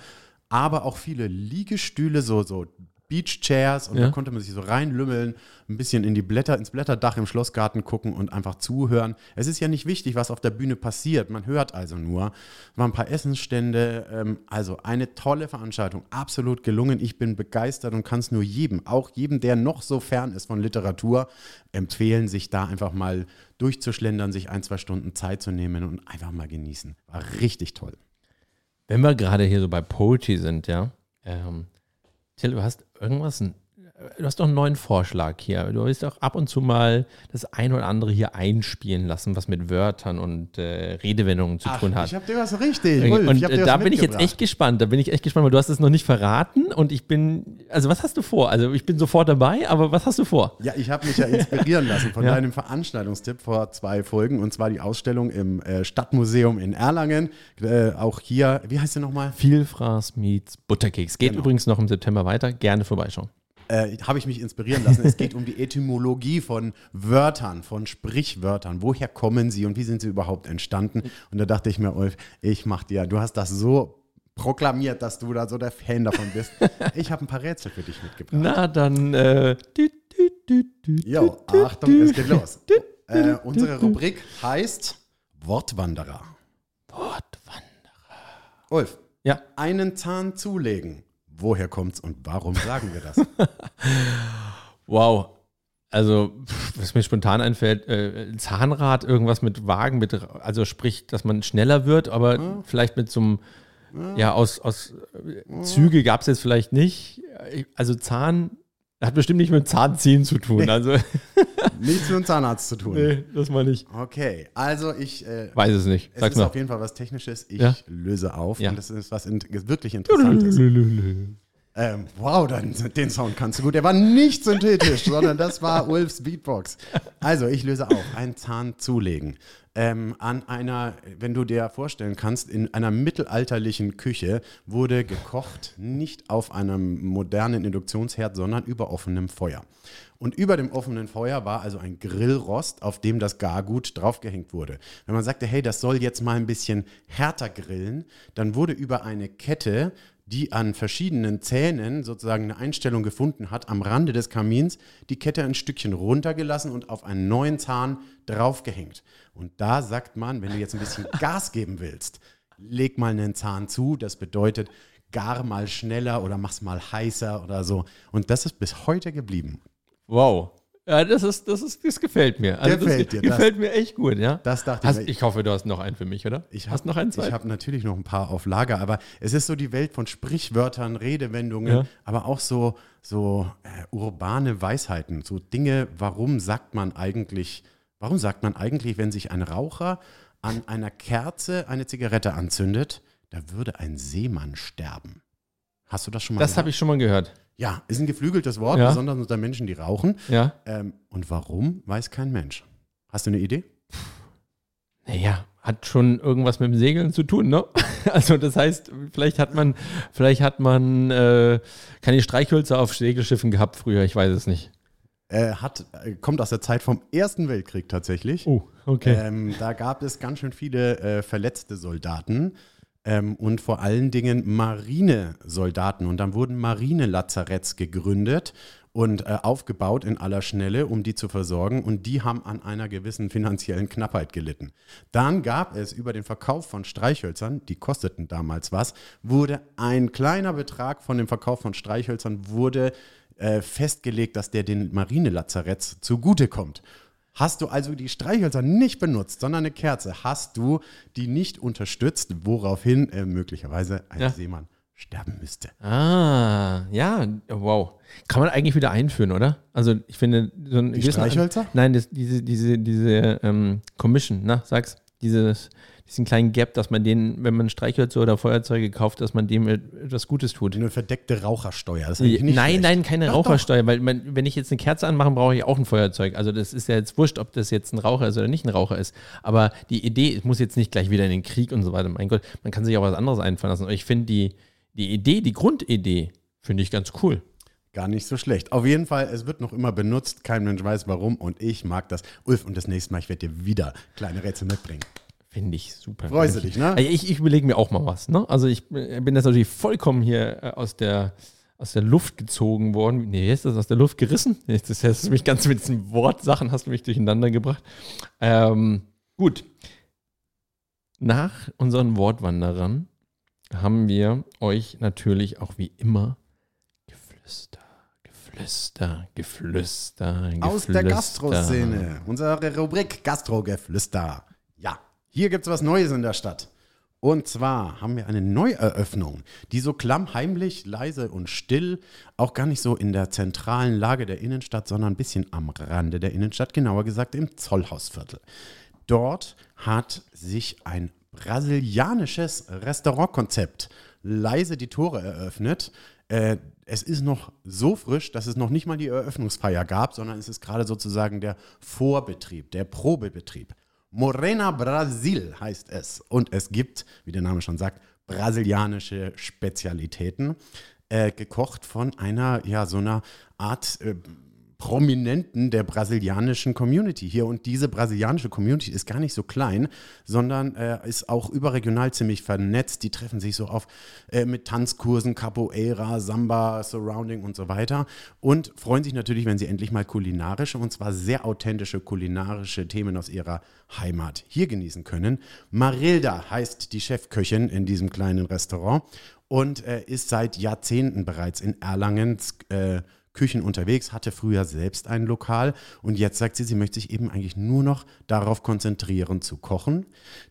Aber auch viele Liegestühle, so, so Beach Chairs und ja. da konnte man sich so reinlümmeln, ein bisschen in die Blätter, ins Blätterdach im Schlossgarten gucken und einfach zuhören. Es ist ja nicht wichtig, was auf der Bühne passiert, man hört also nur. Waren ein paar Essensstände, ähm, also eine tolle Veranstaltung, absolut gelungen. Ich bin begeistert und kann es nur jedem, auch jedem, der noch so fern ist von Literatur, empfehlen, sich da einfach mal durchzuschlendern, sich ein, zwei Stunden Zeit zu nehmen und einfach mal genießen. War richtig toll. Wenn wir gerade hier so bei Poetry sind, ja, ähm, Till, du hast irgendwas, du hast doch einen neuen Vorschlag hier. Du willst auch ab und zu mal das ein oder andere hier einspielen lassen, was mit Wörtern und äh, Redewendungen zu Ach, tun hat. Ich habe dir was richtig. Ulf, und äh, da bin ich jetzt echt gespannt. Da bin ich echt gespannt, weil du hast es noch nicht verraten und ich bin, also was hast du vor? Also ich bin sofort dabei, aber was hast du vor? Ja, ich habe mich ja inspirieren lassen von [laughs] ja. deinem Veranstaltungstipp vor zwei Folgen und zwar die Ausstellung im äh, Stadtmuseum in Erlangen. Äh, auch hier, wie heißt sie nochmal? Vielfraß meets Butterkeks. Geht genau. übrigens noch im September weiter. Gerne vorbeischauen äh, habe ich mich inspirieren lassen. es geht um die Etymologie von Wörtern, von Sprichwörtern. Woher kommen sie und wie sind sie überhaupt entstanden? Und da dachte ich mir, Ulf, ich mach dir, du hast das so proklamiert, dass du da so der Fan davon bist. Ich habe ein paar Rätsel für dich mitgebracht. Na, dann. Äh, jo, Achtung, es geht los. Äh, unsere Rubrik heißt Wortwanderer. Wortwanderer. Ulf. Ja. Einen Zahn zulegen. Woher kommt's und warum sagen wir das? [laughs] wow. Also, was mir spontan einfällt, äh, Zahnrad, irgendwas mit Wagen, mit, also sprich, dass man schneller wird, aber ja. vielleicht mit so einem ja, aus, aus äh, Züge gab es jetzt vielleicht nicht. Also Zahn hat bestimmt nicht mit Zahnziehen zu tun. Also, [laughs] Nichts mit dem Zahnarzt zu tun. nee, das mal nicht. Okay, also ich. Äh, Weiß es nicht. es Sag's ist mal. auf jeden Fall was Technisches. Ich Ja. löse auf Ja. und das ist was in, wirklich Interessantes. [laughs] Ähm, wow, dann, den Sound kannst du gut. Der war nicht synthetisch, sondern das war [laughs] Ulfs Beatbox. Also, ich löse auf. Einen Zahn zulegen. Ähm, an einer, wenn du dir vorstellen kannst, in einer mittelalterlichen Küche wurde gekocht, nicht auf einem modernen Induktionsherd, sondern über offenem Feuer. Und über dem offenen Feuer war also ein Grillrost, auf dem das Gargut draufgehängt wurde. Wenn man sagte, hey, das soll jetzt mal ein bisschen härter grillen, dann wurde über eine Kette die an verschiedenen Zähnen sozusagen eine Einstellung gefunden hat, am Rande des Kamins die Kette ein Stückchen runtergelassen und auf einen neuen Zahn draufgehängt. Und da sagt man, wenn du jetzt ein bisschen [laughs] Gas geben willst, leg mal einen Zahn zu, das bedeutet gar mal schneller oder mach's mal heißer oder so. Und das ist bis heute geblieben. Wow. Ja, das ist, das ist, das gefällt mir. Also Gefällt das dir, ge- das- gefällt mir echt gut, ja. Das dachte Hast, ich mir. ich hoffe, du hast noch einen für mich, oder? Ich hast hab- noch einen Ich zweiten? habe natürlich noch ein paar auf Lager, aber es ist so die Welt von Sprichwörtern, Redewendungen, Ja. aber auch so, so äh, urbane Weisheiten, so Dinge, warum sagt man eigentlich, warum sagt man eigentlich, wenn sich ein Raucher an einer Kerze eine Zigarette anzündet, da würde ein Seemann sterben. Hast du das schon mal Das habe ich schon mal gehört. Ja, ist ein geflügeltes Wort, Ja. besonders unter Menschen, die rauchen. Ja. Ähm, und warum, weiß kein Mensch. Hast du eine Idee? Naja, hat schon irgendwas mit dem Segeln zu tun, ne? [laughs] Also das heißt, vielleicht hat man, vielleicht hat man äh, keine Streichhölzer auf Segelschiffen gehabt früher, ich weiß es nicht. Äh, hat, äh, kommt aus der Zeit vom Ersten Weltkrieg tatsächlich. Oh, okay. Ähm, da gab es ganz schön viele äh, verletzte Soldaten ähm, und vor allen Dingen Marinesoldaten. Und dann wurden Marinelazaretts gegründet und äh, aufgebaut in aller Schnelle, um die zu versorgen. Und die haben an einer gewissen finanziellen Knappheit gelitten. Dann gab es über den Verkauf von Streichhölzern, die kosteten damals was, wurde ein kleiner Betrag von dem Verkauf von Streichhölzern wurde äh, festgelegt, dass der den Marinelazaretts zugutekommt. Hast du also die Streichhölzer nicht benutzt, sondern eine Kerze, hast du die nicht unterstützt, woraufhin äh, möglicherweise ein Ja. Seemann sterben müsste. Ah, ja, wow. Kann man eigentlich wieder einführen, oder? Also ich finde, so ein Die Streichhölzer? Nein, das, diese, diese, diese ähm, Commission, na, sag's, dieses, diesen kleinen Gap, dass man den, wenn man Streichhölzer oder Feuerzeuge kauft, dass man dem etwas Gutes tut. Eine verdeckte Rauchersteuer. Das ist nein, schlecht. nein, keine Doch, Rauchersteuer, weil man, wenn ich jetzt eine Kerze anmache, brauche ich auch ein Feuerzeug. Also das ist ja jetzt wurscht, ob das jetzt ein Raucher ist oder nicht ein Raucher ist. Aber die Idee, es muss jetzt nicht gleich wieder in den Krieg und so weiter. Mein Gott, man kann sich auch was anderes einfallen lassen. Aber ich finde die, die Idee, die Grundidee, finde ich ganz cool. Gar nicht so schlecht. Auf jeden Fall, es wird noch immer benutzt. Kein Mensch weiß warum und ich mag das. Ulf, und das nächste Mal, ich werde dir wieder kleine Rätsel mitbringen. Finde ich super. Dich, ne? Also ich, ich überlege mir auch mal was. Ne? Also ich bin jetzt natürlich vollkommen hier äh, aus der, aus der Luft gezogen worden. Nee, jetzt ist das aus der Luft gerissen. Jetzt ist hast du mich ganz mit diesen Wortsachen hast du mich durcheinander gebracht. Ähm, gut. Nach unseren Wortwanderern haben wir euch natürlich auch wie immer Geflüster, Geflüster, Geflüster, Geflüster. Aus der Gastroszene. Unsere Rubrik Gastrogeflüster. Ja, hier gibt es was Neues in der Stadt. Und zwar haben wir eine Neueröffnung, die so klammheimlich, leise und still, auch gar nicht so in der zentralen Lage der Innenstadt, sondern ein bisschen am Rande der Innenstadt, genauer gesagt im Zollhausviertel. Dort hat sich ein brasilianisches Restaurantkonzept leise die Tore eröffnet. Äh, es ist noch so frisch, dass es noch nicht mal die Eröffnungsfeier gab, sondern es ist gerade sozusagen der Vorbetrieb, der Probebetrieb. Morena Brasil heißt es. Und es gibt, wie der Name schon sagt, brasilianische Spezialitäten, äh, gekocht von einer, ja, so einer Art äh, Prominenten der brasilianischen Community hier. Und diese brasilianische Community ist gar nicht so klein, sondern äh, ist auch überregional ziemlich vernetzt. Die treffen sich so auf äh, mit Tanzkursen, Capoeira, Samba, Surrounding und so weiter. Und freuen sich natürlich, wenn sie endlich mal kulinarische, und zwar sehr authentische kulinarische Themen aus ihrer Heimat hier genießen können. Marilda heißt die Chefköchin in diesem kleinen Restaurant und äh, ist seit Jahrzehnten bereits in Erlangen äh, Küchen unterwegs, hatte früher selbst ein Lokal und jetzt sagt sie, sie möchte sich eben eigentlich nur noch darauf konzentrieren zu kochen.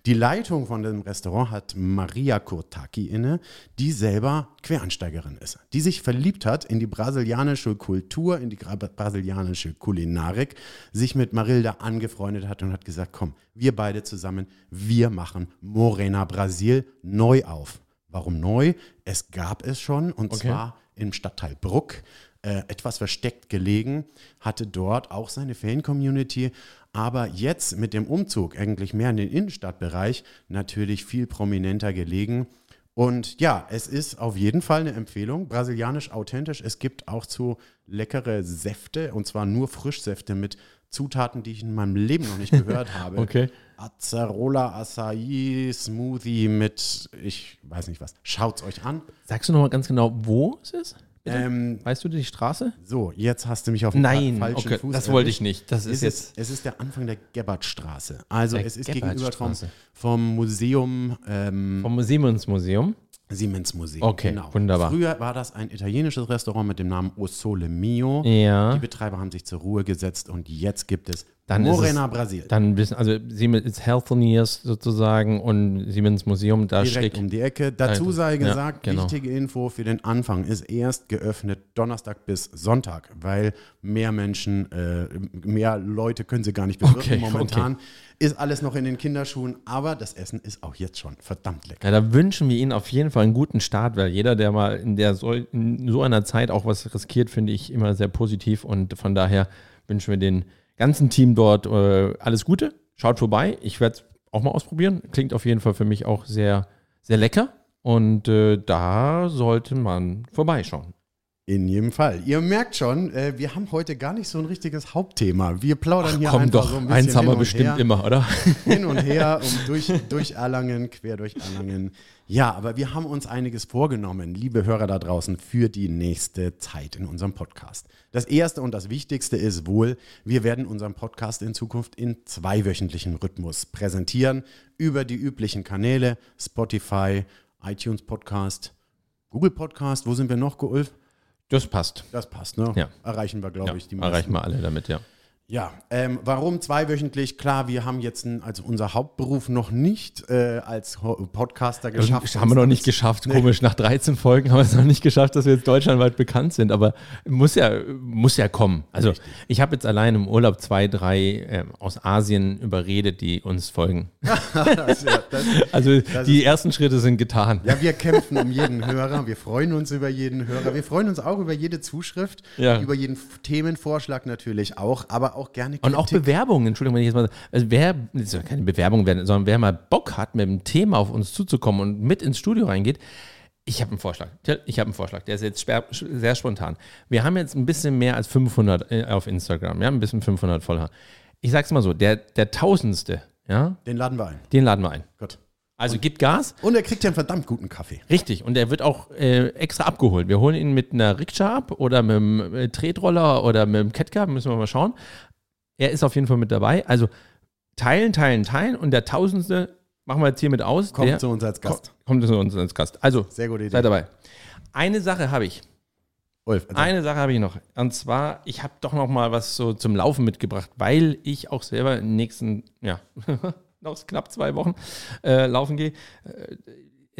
Die Leitung von dem Restaurant hat Maria Kurtaki inne, die selber Quereinsteigerin ist, die sich verliebt hat in die brasilianische Kultur, in die brasilianische Kulinarik, sich mit Marilda angefreundet hat und hat gesagt, komm, wir beide zusammen, wir machen Morena Brasil neu auf. Warum neu? Es gab es schon und okay. zwar im Stadtteil Bruck, äh, etwas versteckt gelegen, hatte dort auch seine Fan-Community, aber jetzt mit dem Umzug eigentlich mehr in den Innenstadtbereich natürlich viel prominenter gelegen. Und ja, es ist auf jeden Fall eine Empfehlung, brasilianisch authentisch. Es gibt auch zu leckere Säfte und zwar nur Frischsäfte mit Zutaten, die ich in meinem Leben noch nicht gehört [laughs] habe. okay. Acerola Acai Smoothie mit, ich weiß nicht was. Schaut's euch an. Sagst du nochmal ganz genau, wo es ist? Ähm, weißt du die Straße? So, jetzt hast du mich auf den Nein, falschen okay, Fuß. Das wollte ich nicht. Das ist, jetzt. Es, es, ist der Anfang der Gebhardtstraße. Also der es ist gegenüber vom, vom Museum. Ähm, vom Siemens-Museum. Siemens Museum. Okay, genau. wunderbar. Früher war das ein italienisches Restaurant mit dem Namen O Sole Mio. Ja. Die Betreiber haben sich zur Ruhe gesetzt und jetzt gibt es dann Morena es, Brasil. Dann bisschen, also Siemens ist Healthineers sozusagen und Siemens Museum da Direkt um die Ecke. Dazu sei gesagt, ja, genau. wichtige Info für den Anfang ist erst geöffnet Donnerstag bis Sonntag, weil mehr Menschen, äh, mehr Leute können sie gar nicht bewirken okay, momentan. Okay. Ist alles noch in den Kinderschuhen, aber das Essen ist auch jetzt schon verdammt lecker. Ja, da wünschen wir Ihnen auf jeden Fall einen guten Start, weil jeder, der mal in, der so, in so einer Zeit auch was riskiert, finde ich immer sehr positiv und von daher wünschen wir den ganzen Team dort äh, alles Gute. Schaut vorbei. Ich werde es auch mal ausprobieren. Klingt auf jeden Fall für mich auch sehr, sehr lecker. Und äh, da sollte man vorbeischauen. In jedem Fall. Ihr merkt schon, äh, wir haben heute gar nicht so ein richtiges Hauptthema. Wir plaudern Ach, hier komm einfach doch, so ein bisschen eins haben wir bestimmt her, immer, oder? Hin und her, um durch, durch Erlangen, quer durch Erlangen. Ja, aber wir haben uns einiges vorgenommen, liebe Hörer da draußen, für die nächste Zeit in unserem Podcast. Das erste und das wichtigste ist wohl, wir werden unseren Podcast in Zukunft in zweiwöchentlichen Rhythmus präsentieren über die üblichen Kanäle Spotify, iTunes Podcast, Google Podcast. Wo sind wir noch, Ulf? Das passt. Das passt, ne? Ja. Erreichen wir, glaube ja, ich, die meisten. Erreichen wir alle damit, ja. Ja, ähm, warum zweiwöchentlich? Klar, wir haben jetzt ein, also unser Hauptberuf noch nicht äh, als Podcaster geschafft. Das haben wir noch nicht geschafft, nee. komisch. Nach 13 Folgen haben wir es noch nicht geschafft, dass wir jetzt deutschlandweit bekannt sind, aber muss ja, muss ja kommen. Also Richtig. ich habe jetzt allein im Urlaub zwei, drei äh, aus Asien überredet, die uns folgen. das, [laughs] ja, das, also die ersten Schritte sind getan. Ja, wir kämpfen um jeden Hörer, wir freuen uns über jeden Hörer, wir freuen uns auch über jede Zuschrift, ja. über jeden Themenvorschlag natürlich auch, aber auch gerne Kritik. Und auch Bewerbungen, Entschuldigung, wenn ich jetzt mal, also wer, das soll keine Bewerbung werden, sondern wer mal Bock hat, mit dem Thema auf uns zuzukommen und mit ins Studio reingeht, ich habe einen Vorschlag. Ich habe einen Vorschlag. Der ist jetzt sehr spontan. Wir haben jetzt ein bisschen mehr als 500 äh, auf Instagram. Ja, ein bisschen 500 Follower. Ich sag's mal so: der, der Tausendste, ja. Den laden wir ein. Den laden wir ein. Gut. Also und, gibt Gas. Und er kriegt ja einen verdammt guten Kaffee. Richtig. Und er wird auch äh, extra abgeholt. Wir holen ihn mit einer Rikscha ab oder mit einem äh, Tretroller oder mit einem Catcar. Müssen wir mal schauen. Er ist auf jeden Fall mit dabei. Also teilen, teilen, teilen. Und der Tausendste machen wir jetzt hiermit aus. Kommt der, zu uns als Gast. Kommt zu uns als Gast. Also, Sehr gute Idee. seid dabei. Eine Sache habe ich. Ulf, Eine Sache habe ich noch. Und zwar, ich habe doch noch mal was so zum Laufen mitgebracht, weil ich auch selber in den nächsten, ja, [laughs] noch knapp zwei Wochen äh, laufen gehe.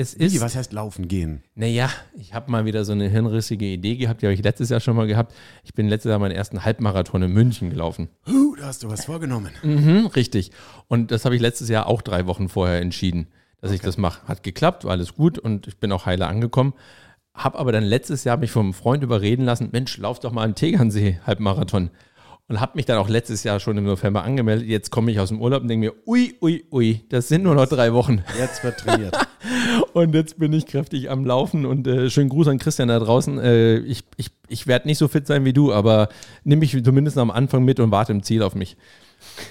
Es ist. Wie, was heißt laufen gehen? Naja, ich habe mal wieder so eine hirnrissige Idee gehabt, die habe ich letztes Jahr schon mal gehabt. Ich bin letztes Jahr meinen ersten Halbmarathon in München gelaufen. Uh, da hast du was vorgenommen. Mhm, richtig. Und das habe ich letztes Jahr auch drei Wochen vorher entschieden, dass okay. ich das mache. Hat geklappt, war alles gut und ich bin auch heile angekommen. Habe aber dann letztes Jahr mich vom Freund überreden lassen, Mensch, lauf doch mal einen Tegernsee Halbmarathon und habe mich dann auch letztes Jahr schon im November angemeldet. Jetzt komme ich aus dem Urlaub und denke mir, ui, ui, ui, das sind nur noch drei Wochen. Jetzt wird trainiert. [laughs] und jetzt bin ich kräftig am Laufen und äh, schönen Gruß an Christian da draußen. Äh, ich ich, ich werde nicht so fit sein wie du, aber nimm mich zumindest am Anfang mit und warte im Ziel auf mich.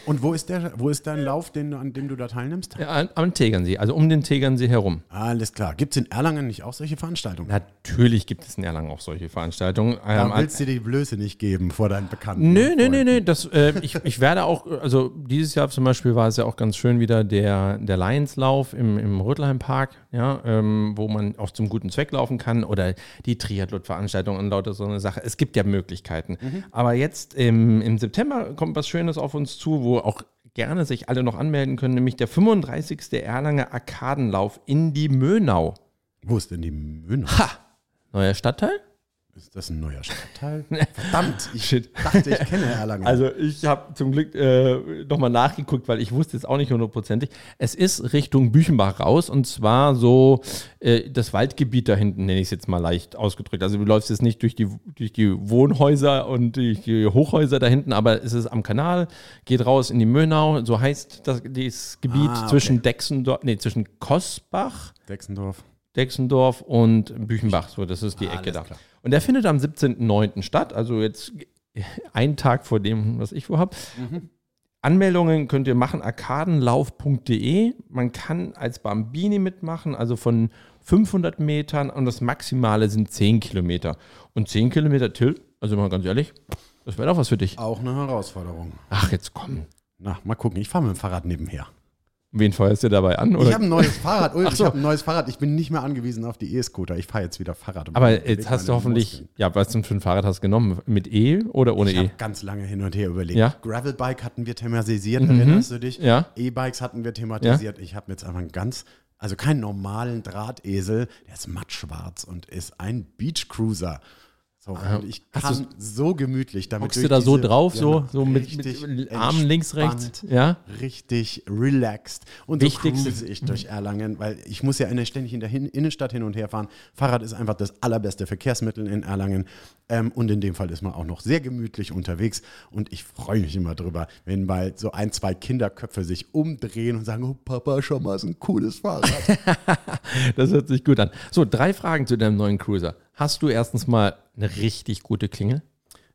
Und wo ist, der, wo ist dein Lauf, den, an dem du da teilnimmst? Ja, am Tegernsee, also um den Tegernsee herum. Alles klar. Gibt es in Erlangen nicht auch solche Veranstaltungen? Natürlich gibt es in Erlangen auch solche Veranstaltungen. Da ähm, willst du dir die Blöße nicht geben vor deinen Bekannten? Nö, nö, nö, nö. Das, äh, ich, ich werde auch, also dieses Jahr zum Beispiel war es ja auch ganz schön wieder der, der Lionslauf im, im Rötelheim Park. Ja, ähm, wo man auch zum guten Zweck laufen kann oder die Triathlon-Veranstaltung und lauter so eine Sache. Es gibt ja Möglichkeiten. Mhm. Aber jetzt im, im September kommt was Schönes auf uns zu, wo auch gerne sich alle noch anmelden können, nämlich der 35. Erlanger Arkadenlauf in die Mönau. Wo ist denn die Münne? Ha! Neuer Stadtteil? Ist das ein neuer Stadtteil? [laughs] Verdammt, ich Shit. dachte, ich kenne Erlangen. [laughs] Also ich habe zum Glück äh, nochmal nachgeguckt, weil ich wusste jetzt auch nicht hundertprozentig. Es ist Richtung Büchenbach raus und zwar so äh, das Waldgebiet da hinten, nenne ich es jetzt mal leicht ausgedrückt. Also du läufst jetzt nicht durch die, durch die Wohnhäuser und durch die Hochhäuser da hinten, aber es ist am Kanal, geht raus in die Mönau, so heißt das, dieses Gebiet Ah, okay. zwischen Dexendorf, nee, zwischen Kosbach, Dexendorf. Dexendorf und Büchenbach, so das ist die Ecke Alles da. klar. Und der findet am 17.09. statt, also jetzt [laughs] einen Tag vor dem, was ich vorhab. Anmeldungen könnt ihr machen, arkadenlauf.de. Man kann als Bambini mitmachen, also von 500 Metern und das Maximale sind 10 Kilometer. Und 10 Kilometer, Till, also mal ganz ehrlich, das wäre doch was für dich. Auch eine Herausforderung. Ach, jetzt komm. Na, mal gucken. Ich fahre mit dem Fahrrad nebenher. Wen feuerst du dabei an? Ich Oder? habe ein neues Fahrrad. Ulf, so. Ich habe ein neues Fahrrad. Ich bin nicht mehr angewiesen auf die E-Scooter. Ich fahre jetzt wieder Fahrrad. Aber jetzt hast du hoffentlich, Muskeln. ja, was denn für ein Fahrrad hast du genommen? Mit E oder ohne Ich E? habe ganz lange hin und her überlegt. Ja. Gravelbike hatten wir thematisiert, erinnerst du dich? Ja. E-Bikes hatten wir thematisiert. Ich habe jetzt einfach einen ganz, also keinen normalen Drahtesel, der ist mattschwarz und ist ein Beachcruiser. So, und ich kann so gemütlich damit Hockst du da so drauf, Ja, so, so mit, mit Armen links, rechts? Ja. Richtig relaxed. Und Wichtigste- so cruise ich durch Erlangen, weil ich muss ja in der- ständig in der Innenstadt hin und her fahren. Fahrrad ist einfach das allerbeste Verkehrsmittel in Erlangen. Ähm, und in dem Fall ist man auch noch sehr gemütlich unterwegs. Und ich freue mich immer drüber, wenn mal so ein, zwei Kinderköpfe sich umdrehen und sagen, oh Papa, schau mal, ist ein cooles Fahrrad. [laughs] Das hört sich gut an. So, drei Fragen zu deinem neuen Cruiser. Hast du erstens mal eine richtig gute Klingel?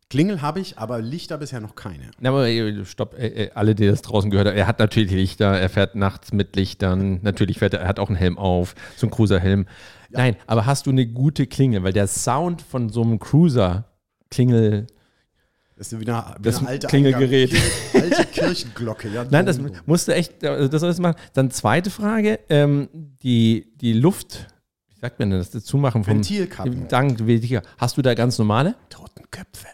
Klingel habe ich, aber Lichter bisher noch keine. Na, aber stopp, alle, die das draußen gehört haben, er hat natürlich Lichter, er fährt nachts mit Lichtern, natürlich fährt er, er hat auch einen Helm auf, so einen Cruiser-Helm. Nein, aber hast du eine gute Klingel? Weil der Sound von so einem Cruiser-Klingel, Das ist wieder, wieder Das alte Klingelgerät. Alte Kirchenglocke. Ja, [laughs] Nein, das musst du echt, das soll ich machen. Dann zweite Frage, ähm, die, die Luft, sagt man denn das, das Zumachen vom Ventilkappen. Dank, Ventilkappen. Hast du da ganz normale? Totenköpfe.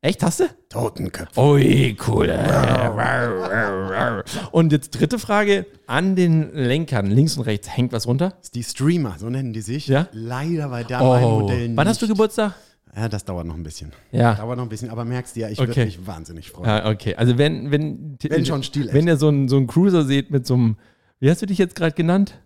Echt, hast du? Totenköpfe. Ui, cool. Und jetzt dritte Frage, an den Lenkern, links und rechts, hängt was runter? Das ist die Streamer, so nennen die sich. Ja? Leider bei da mein Oh, Modell nicht. wann hast du Geburtstag? Ja, das dauert noch ein bisschen. Ja. Dauert noch ein bisschen, aber merkst du ja, ich Okay. würde mich wahnsinnig freuen. Ja, okay. Also wenn, wenn, Wenn schon stilecht. Wenn ihr so einen, so einen Cruiser seht mit so einem, wie hast du dich jetzt gerade genannt?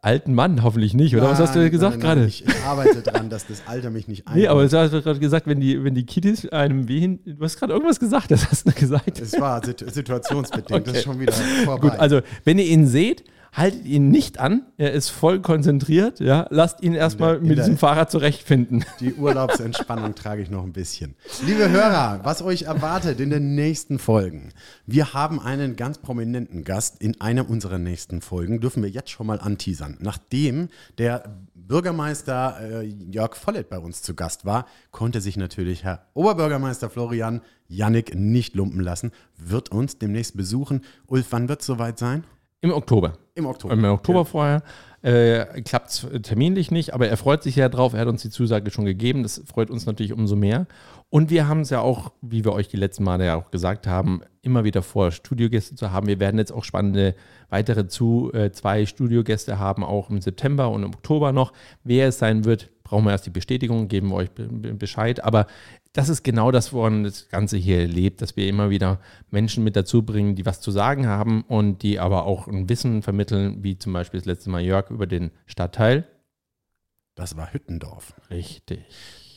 Alten Mann, hoffentlich nicht, oder? was hast du Nein, gesagt nein, nein, gerade? Ich, ich arbeite dran, dass das Alter mich nicht [laughs] Nee, aber einholt. du hast gerade gesagt, wenn die, wenn die Kiddies einem wehen, du hast gerade irgendwas gesagt, das hast du gesagt. Es war situ- situationsbedingt, das Okay. ist schon wieder vorbei. Gut, also wenn ihr ihn seht, haltet ihn nicht an, er ist voll konzentriert, ja, lasst ihn erstmal mit diesem Fahrrad zurechtfinden. Die Urlaubsentspannung [laughs] trage ich noch ein bisschen. Liebe Hörer, was euch erwartet in den nächsten Folgen? Wir haben einen ganz prominenten Gast in einer unserer nächsten Folgen. Dürfen wir jetzt schon mal anteasern. Nachdem der Bürgermeister äh, Jörg Vollett bei uns zu Gast war, konnte sich natürlich Herr Oberbürgermeister Florian Jannik nicht lumpen lassen, wird uns demnächst besuchen. Ulf, wann wird es soweit sein? Im Oktober. Im Oktober. Im Oktober vorher. Äh, Klappt es terminlich nicht, aber er freut sich ja drauf. Er hat uns die Zusage schon gegeben. Das freut uns natürlich umso mehr. Und wir haben es ja auch, wie wir euch die letzten Male ja auch gesagt haben, immer wieder vor, Studiogäste zu haben. Wir werden jetzt auch spannende weitere zu äh, zwei Studiogäste haben, auch im September und im Oktober noch. Wer es sein wird, brauchen wir erst die Bestätigung, geben wir euch be be Bescheid. Aber das ist genau das, woran das Ganze hier lebt, dass wir immer wieder Menschen mit dazu bringen, die was zu sagen haben und die aber auch ein Wissen vermitteln, wie zum Beispiel das letzte Mal Jörg über den Stadtteil. Das war Hüttendorf. Richtig.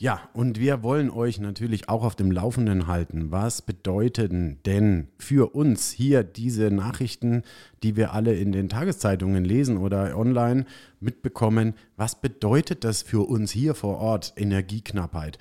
Ja, und wir wollen euch natürlich auch auf dem Laufenden halten. Was bedeuten denn für uns hier diese Nachrichten, die wir alle in den Tageszeitungen lesen oder online mitbekommen? Was bedeutet das für uns hier vor Ort? Energieknappheit,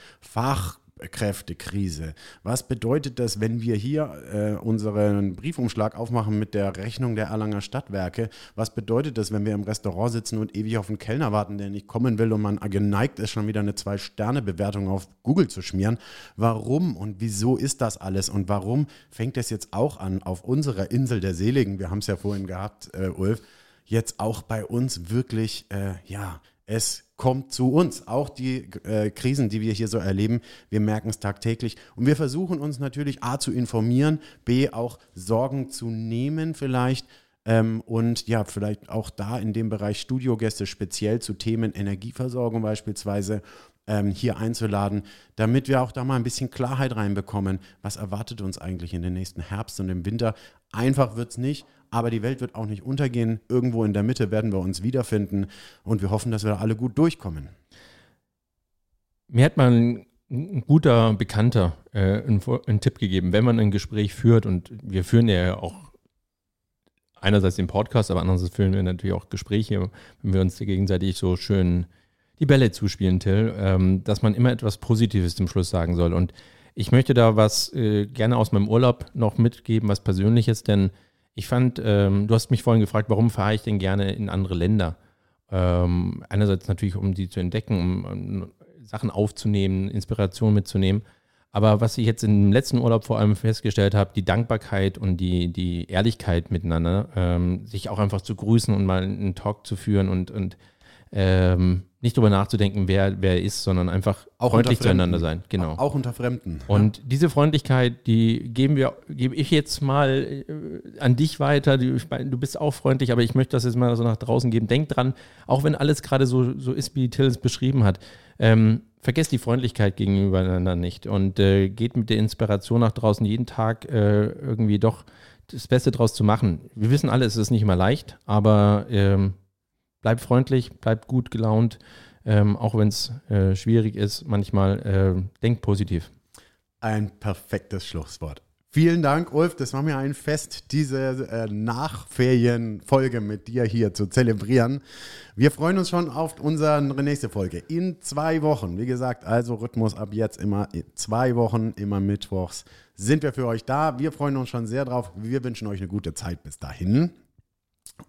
Fachkräftekrise. Was bedeutet das, wenn wir hier äh, unseren Briefumschlag aufmachen mit der Rechnung der Erlanger Stadtwerke? Was bedeutet das, wenn wir im Restaurant sitzen und ewig auf einen Kellner warten, der nicht kommen will und man geneigt ist, schon wieder eine Zwei-Sterne-Bewertung auf Google zu schmieren? Warum und wieso ist das alles? Und warum fängt es jetzt auch an, auf unserer Insel der Seligen, wir haben es ja vorhin gehabt, äh, Ulf, jetzt auch bei uns wirklich, äh, ja, es kommt zu uns. Auch die äh, Krisen, die wir hier so erleben, wir merken es tagtäglich. Und wir versuchen uns natürlich A zu informieren, B auch Sorgen zu nehmen vielleicht. Ähm, und ja, vielleicht auch da in dem Bereich Studiogäste speziell zu Themen Energieversorgung beispielsweise ähm, hier einzuladen, damit wir auch da mal ein bisschen Klarheit reinbekommen. Was erwartet uns eigentlich in den nächsten Herbst und im Winter? Einfach wird es nicht, aber die Welt wird auch nicht untergehen. Irgendwo in der Mitte werden wir uns wiederfinden und wir hoffen, dass wir da alle gut durchkommen. Mir hat mal ein, ein guter Bekannter äh, einen, einen, Tipp gegeben, wenn man ein Gespräch führt und wir führen ja auch einerseits den Podcast, aber andererseits führen wir natürlich auch Gespräche, wenn wir uns gegenseitig so schön die Bälle zuspielen, Till, ähm, dass man immer etwas Positives zum Schluss sagen soll. Und ich möchte da was äh, gerne aus meinem Urlaub noch mitgeben, was Persönliches, denn ich fand, ähm, du hast mich vorhin gefragt, warum fahre ich denn gerne in andere Länder? Ähm, einerseits natürlich, um die zu entdecken, um, um Sachen aufzunehmen, Inspiration mitzunehmen. Aber was ich jetzt im letzten Urlaub vor allem festgestellt habe, die Dankbarkeit und die, die Ehrlichkeit miteinander, ähm, sich auch einfach zu grüßen und mal einen Talk zu führen und, und ähm, nicht drüber nachzudenken, wer wer ist, sondern einfach auch freundlich zueinander sein. Genau. Auch unter Fremden. Und ja. diese Freundlichkeit, die geben wir, gebe ich jetzt mal äh, an dich weiter. Du, du, bist auch freundlich, aber ich möchte das jetzt mal so nach draußen geben. Denk dran, auch wenn alles gerade so, so ist, wie Till es beschrieben hat, ähm, vergesst die Freundlichkeit gegenübereinander nicht und äh, geht mit der Inspiration nach draußen jeden Tag äh, irgendwie doch das Beste draus zu machen. Wir wissen alle, es ist nicht immer leicht, aber ähm, bleibt freundlich, bleibt gut gelaunt, ähm, auch wenn es äh, schwierig ist. Manchmal äh, denkt positiv. Ein perfektes Schlusswort. Vielen Dank, Ulf. Das war mir ein Fest, diese äh, Nachferienfolge mit dir hier zu zelebrieren. Wir freuen uns schon auf unsere nächste Folge in zwei Wochen. Wie gesagt, also Rhythmus ab jetzt immer zwei Wochen, immer mittwochs sind wir für euch da. Wir freuen uns schon sehr drauf. Wir wünschen euch eine gute Zeit bis dahin.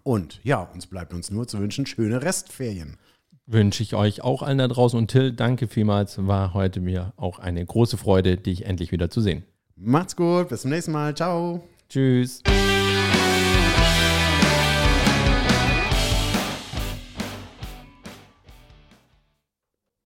Und ja, uns bleibt uns nur zu wünschen, schöne Restferien. Wünsche ich euch auch allen da draußen. Und Till, danke vielmals. War heute mir auch eine große Freude, dich endlich wieder zu sehen. Macht's gut. Bis zum nächsten Mal. Ciao. Tschüss.